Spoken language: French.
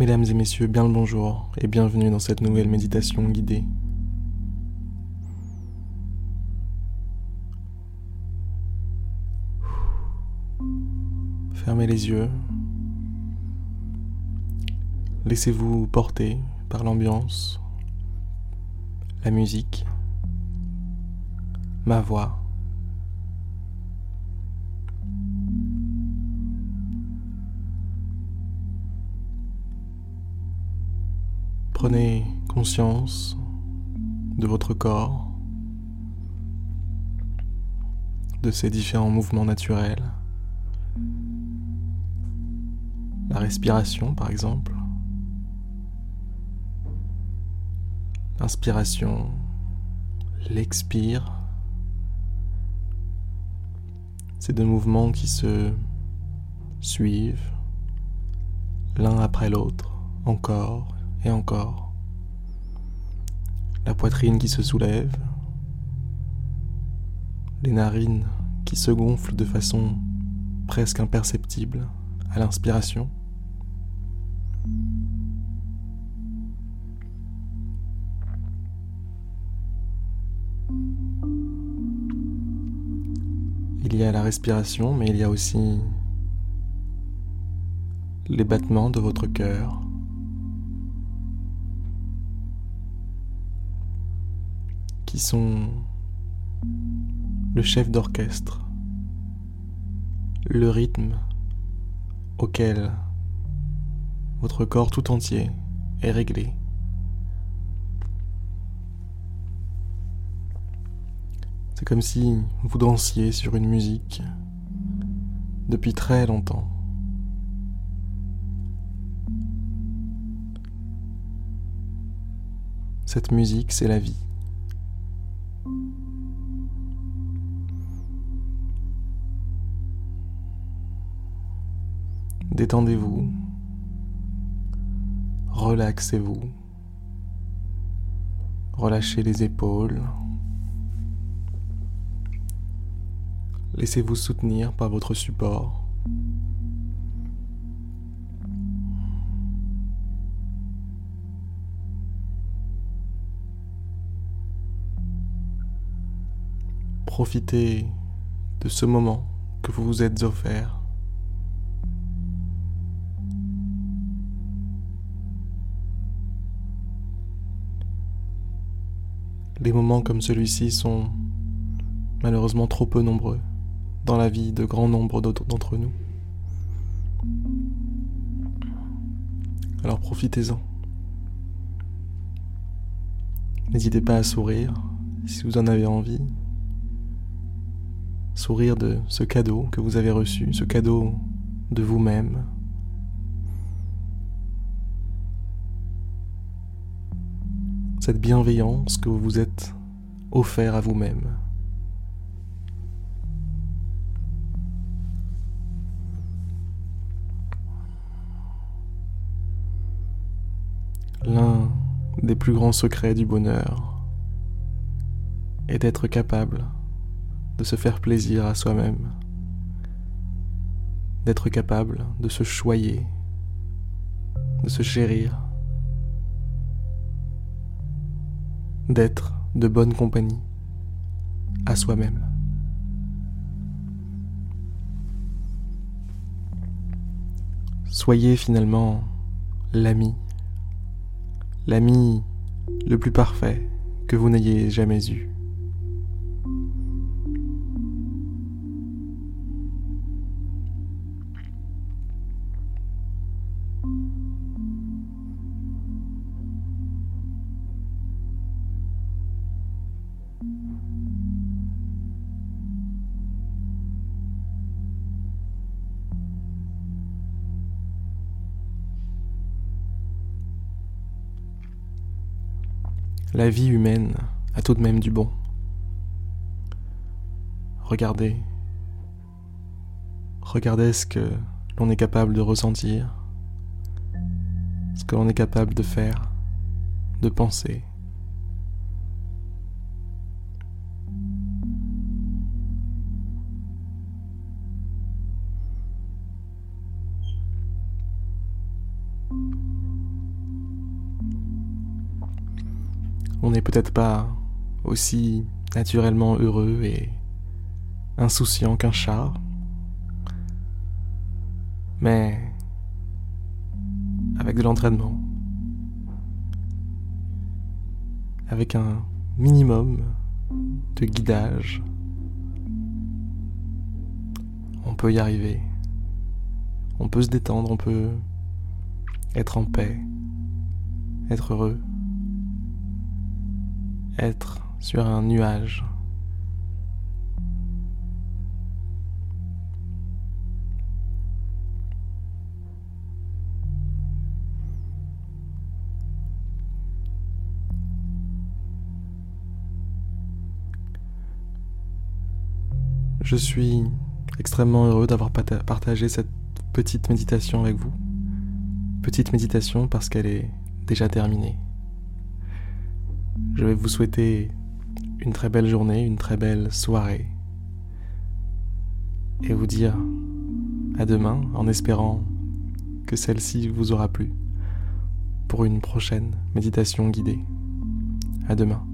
Mesdames et messieurs, bien le bonjour et bienvenue dans cette nouvelle méditation guidée. Fermez les yeux. Laissez-vous porter par l'ambiance, la musique, ma voix. Prenez conscience de votre corps, de ses différents mouvements naturels, la respiration par exemple, l'inspiration, l'expire, ces deux mouvements qui se suivent l'un après l'autre, encore et encore. La poitrine qui se soulève, les narines qui se gonflent de façon presque imperceptible à l'inspiration. Il y a la respiration, mais il y a aussi les battements de votre cœur. Qui sont le chef d'orchestre, le rythme auquel votre corps tout entier est réglé. C'est comme si vous dansiez sur une musique depuis très longtemps. Cette musique, c'est la vie. Détendez-vous, relaxez-vous, relâchez les épaules, laissez-vous soutenir par votre support. Profitez de ce moment que vous vous êtes offert. Les moments comme celui-ci sont malheureusement trop peu nombreux dans la vie de grand nombre d'entre nous. Alors profitez-en. N'hésitez pas à sourire si vous en avez envie. Sourire de ce cadeau que vous avez reçu, ce cadeau de vous-même, cette bienveillance que vous vous êtes offert à vous-même. L'un des plus grands secrets du bonheur est d'être capable de se faire plaisir à soi-même, d'être capable de se choyer, de se chérir, d'être de bonne compagnie à soi-même. Soyez finalement l'ami, l'ami le plus parfait que vous n'ayez jamais eu. La vie humaine a tout de même du bon. Regardez. Regardez ce que l'on est capable de ressentir, ce que l'on est capable de faire, de penser. On n'est peut-être pas aussi naturellement heureux et insouciant qu'un chat, mais avec de l'entraînement, avec un minimum de guidage, on peut y arriver. On peut se détendre, on peut être en paix, être heureux, être sur un nuage. Je suis extrêmement heureux d'avoir partagé cette petite méditation avec vous. Petite méditation parce qu'elle est déjà terminée. Je vais vous souhaiter une très belle journée, une très belle soirée. Et vous dire à demain en espérant que celle-ci vous aura plu pour une prochaine méditation guidée. À demain.